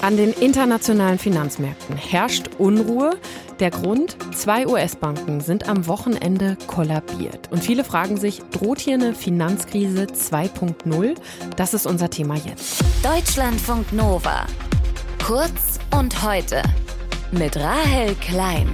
An den internationalen Finanzmärkten herrscht Unruhe. Der Grund? Zwei US-Banken sind am Wochenende kollabiert. Und viele fragen sich, droht hier eine Finanzkrise 2.0? Das ist unser Thema jetzt. Deutschlandfunk Nova. Kurz und heute. Mit Rahel Klein.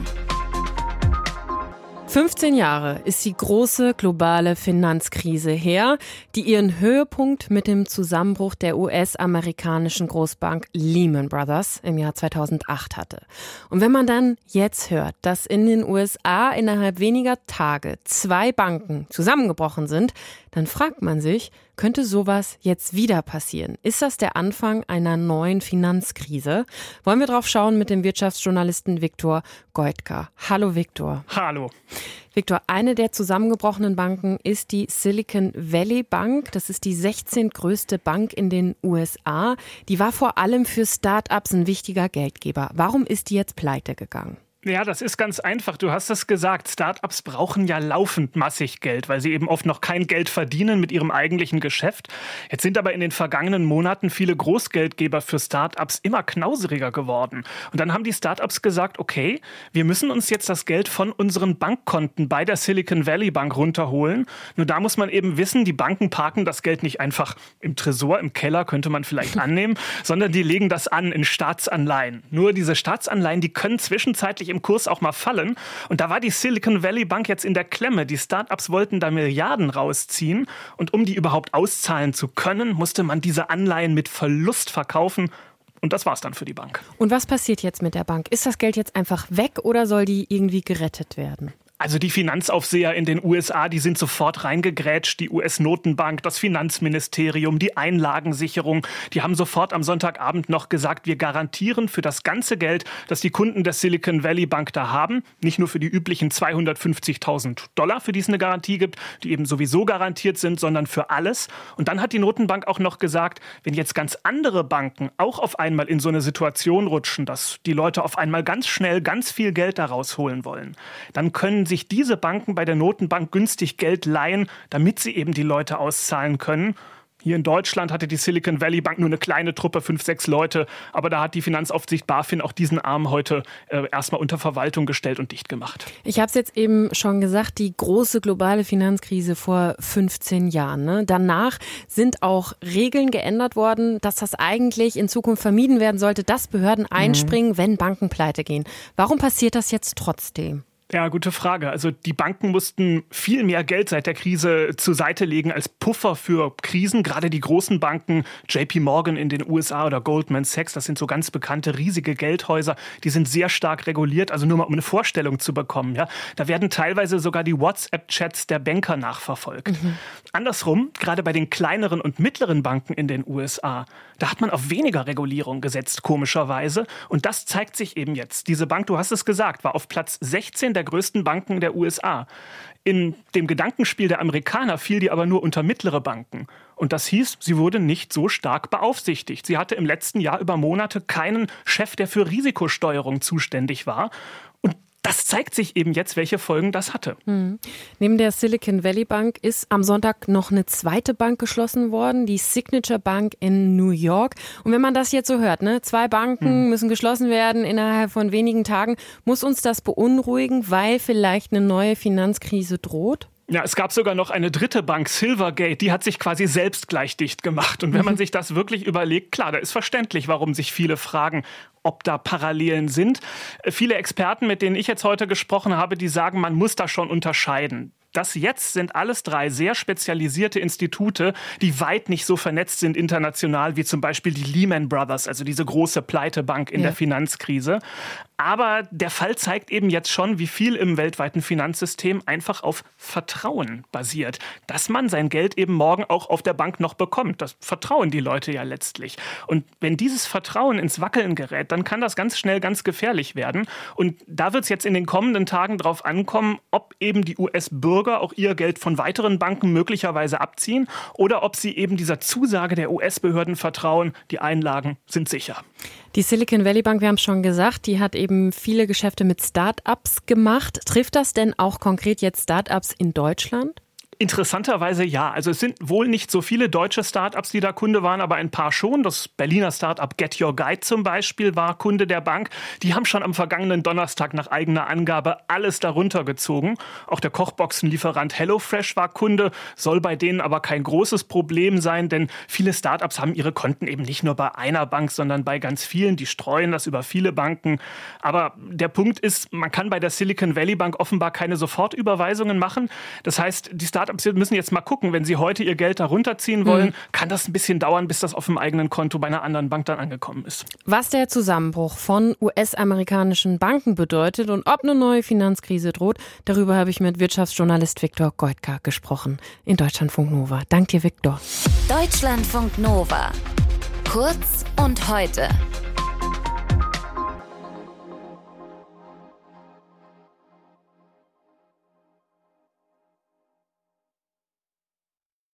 15 Jahre ist die große globale Finanzkrise her, die ihren Höhepunkt mit dem Zusammenbruch der US-amerikanischen Großbank Lehman Brothers im Jahr 2008 hatte. Und wenn man dann jetzt hört, dass in den USA innerhalb weniger Tage zwei Banken zusammengebrochen sind, dann fragt man sich, könnte sowas jetzt wieder passieren? Ist das der Anfang einer neuen Finanzkrise? Wollen wir drauf schauen mit dem Wirtschaftsjournalisten Viktor Goitka. Hallo Viktor. Hallo. Viktor, eine der zusammengebrochenen Banken ist die Silicon Valley Bank. Das ist die 16. größte Bank in den USA. Die war vor allem für Start-ups ein wichtiger Geldgeber. Warum ist die jetzt pleite gegangen? Ja, das ist ganz einfach. Du hast es gesagt. Startups brauchen ja laufend massig Geld, weil sie eben oft noch kein Geld verdienen mit ihrem eigentlichen Geschäft. Jetzt sind aber in den vergangenen Monaten viele Großgeldgeber für Startups immer knauseriger geworden. Und dann haben die Startups gesagt, okay, wir müssen uns jetzt das Geld von unseren Bankkonten bei der Silicon Valley Bank runterholen. Nur da muss man eben wissen, die Banken parken das Geld nicht einfach im Tresor, im Keller, könnte man vielleicht annehmen, sondern die legen das an in Staatsanleihen. Nur diese Staatsanleihen, die können zwischenzeitlich im Kurs auch mal fallen. Und da war die Silicon Valley Bank jetzt in der Klemme. Die Startups wollten da Milliarden rausziehen. Und um die überhaupt auszahlen zu können, musste man diese Anleihen mit Verlust verkaufen. Und das war's dann für die Bank. Und was passiert jetzt mit der Bank? Ist das Geld jetzt einfach weg oder soll die irgendwie gerettet werden? Also die Finanzaufseher in den USA, die sind sofort reingegrätscht. Die US-Notenbank, das Finanzministerium, die Einlagensicherung, die haben sofort am Sonntagabend noch gesagt, wir garantieren für das ganze Geld, das die Kunden der Silicon Valley Bank da haben, nicht nur für die üblichen 250.000 Dollar, für die es eine Garantie gibt, die eben sowieso garantiert sind, sondern für alles. Und dann hat die Notenbank auch noch gesagt, wenn jetzt ganz andere Banken auch auf einmal in so eine Situation rutschen, dass die Leute auf einmal ganz schnell ganz viel Geld daraus holen wollen, dann können können sich diese Banken bei der Notenbank günstig Geld leihen, damit sie eben die Leute auszahlen können. Hier in Deutschland hatte die Silicon Valley Bank nur eine kleine Truppe, fünf, sechs Leute. Aber da hat die Finanzaufsicht BaFin auch diesen Arm heute äh, erstmal unter Verwaltung gestellt und dicht gemacht. Ich habe es jetzt eben schon gesagt, die große globale Finanzkrise vor 15 Jahren. Ne? Danach sind auch Regeln geändert worden, dass das eigentlich in Zukunft vermieden werden sollte, dass Behörden mhm. einspringen, mhm. wenn Banken pleite gehen. Warum passiert das jetzt trotzdem? Ja, gute Frage. Also die Banken mussten viel mehr Geld seit der Krise zur Seite legen als Puffer für Krisen. Gerade die großen Banken, JP Morgan in den USA oder Goldman Sachs, das sind so ganz bekannte riesige Geldhäuser, die sind sehr stark reguliert. Also nur mal um eine Vorstellung zu bekommen. Ja, da werden teilweise sogar die WhatsApp-Chats der Banker nachverfolgt. Mhm. Andersrum, gerade bei den kleineren und mittleren Banken in den USA, da hat man auf weniger Regulierung gesetzt, komischerweise. Und das zeigt sich eben jetzt. Diese Bank, du hast es gesagt, war auf Platz 16 der größten Banken der USA. In dem Gedankenspiel der Amerikaner fiel die aber nur unter mittlere Banken. Und das hieß, sie wurde nicht so stark beaufsichtigt. Sie hatte im letzten Jahr über Monate keinen Chef, der für Risikosteuerung zuständig war. Das zeigt sich eben jetzt, welche Folgen das hatte. Mhm. Neben der Silicon Valley Bank ist am Sonntag noch eine zweite Bank geschlossen worden, die Signature Bank in New York. Und wenn man das jetzt so hört, ne, zwei Banken mhm. müssen geschlossen werden innerhalb von wenigen Tagen, muss uns das beunruhigen, weil vielleicht eine neue Finanzkrise droht? Ja, es gab sogar noch eine dritte Bank, Silvergate, die hat sich quasi selbst gleich dicht gemacht. Und wenn man sich das wirklich überlegt, klar, da ist verständlich, warum sich viele fragen, ob da Parallelen sind. Viele Experten, mit denen ich jetzt heute gesprochen habe, die sagen, man muss da schon unterscheiden. Das jetzt sind alles drei sehr spezialisierte Institute, die weit nicht so vernetzt sind international wie zum Beispiel die Lehman Brothers, also diese große Pleitebank in ja. der Finanzkrise. Aber der Fall zeigt eben jetzt schon, wie viel im weltweiten Finanzsystem einfach auf Vertrauen basiert. Dass man sein Geld eben morgen auch auf der Bank noch bekommt. Das vertrauen die Leute ja letztlich. Und wenn dieses Vertrauen ins Wackeln gerät, dann kann das ganz schnell ganz gefährlich werden. Und da wird es jetzt in den kommenden Tagen darauf ankommen, ob eben die US-Bürger Bürger auch ihr Geld von weiteren Banken möglicherweise abziehen oder ob sie eben dieser Zusage der US-Behörden vertrauen, die Einlagen sind sicher. Die Silicon Valley Bank, wir haben es schon gesagt, die hat eben viele Geschäfte mit Start-ups gemacht. Trifft das denn auch konkret jetzt Start-ups in Deutschland? Interessanterweise ja. Also es sind wohl nicht so viele deutsche Startups, die da Kunde waren, aber ein paar schon. Das Berliner Startup Get Your Guide zum Beispiel war Kunde der Bank. Die haben schon am vergangenen Donnerstag nach eigener Angabe alles darunter gezogen. Auch der Kochboxenlieferant HelloFresh war Kunde, soll bei denen aber kein großes Problem sein, denn viele Startups haben ihre Konten eben nicht nur bei einer Bank, sondern bei ganz vielen. Die streuen das über viele Banken. Aber der Punkt ist, man kann bei der Silicon Valley Bank offenbar keine Sofortüberweisungen machen. Das heißt, die Startups Startups müssen jetzt mal gucken, wenn sie heute ihr Geld darunter ziehen wollen, mhm. kann das ein bisschen dauern, bis das auf dem eigenen Konto bei einer anderen Bank dann angekommen ist. Was der Zusammenbruch von US-amerikanischen Banken bedeutet und ob eine neue Finanzkrise droht, darüber habe ich mit Wirtschaftsjournalist Viktor Goitka gesprochen in Deutschlandfunk Nova. Danke dir, Viktor. Deutschlandfunk Nova. Kurz und heute.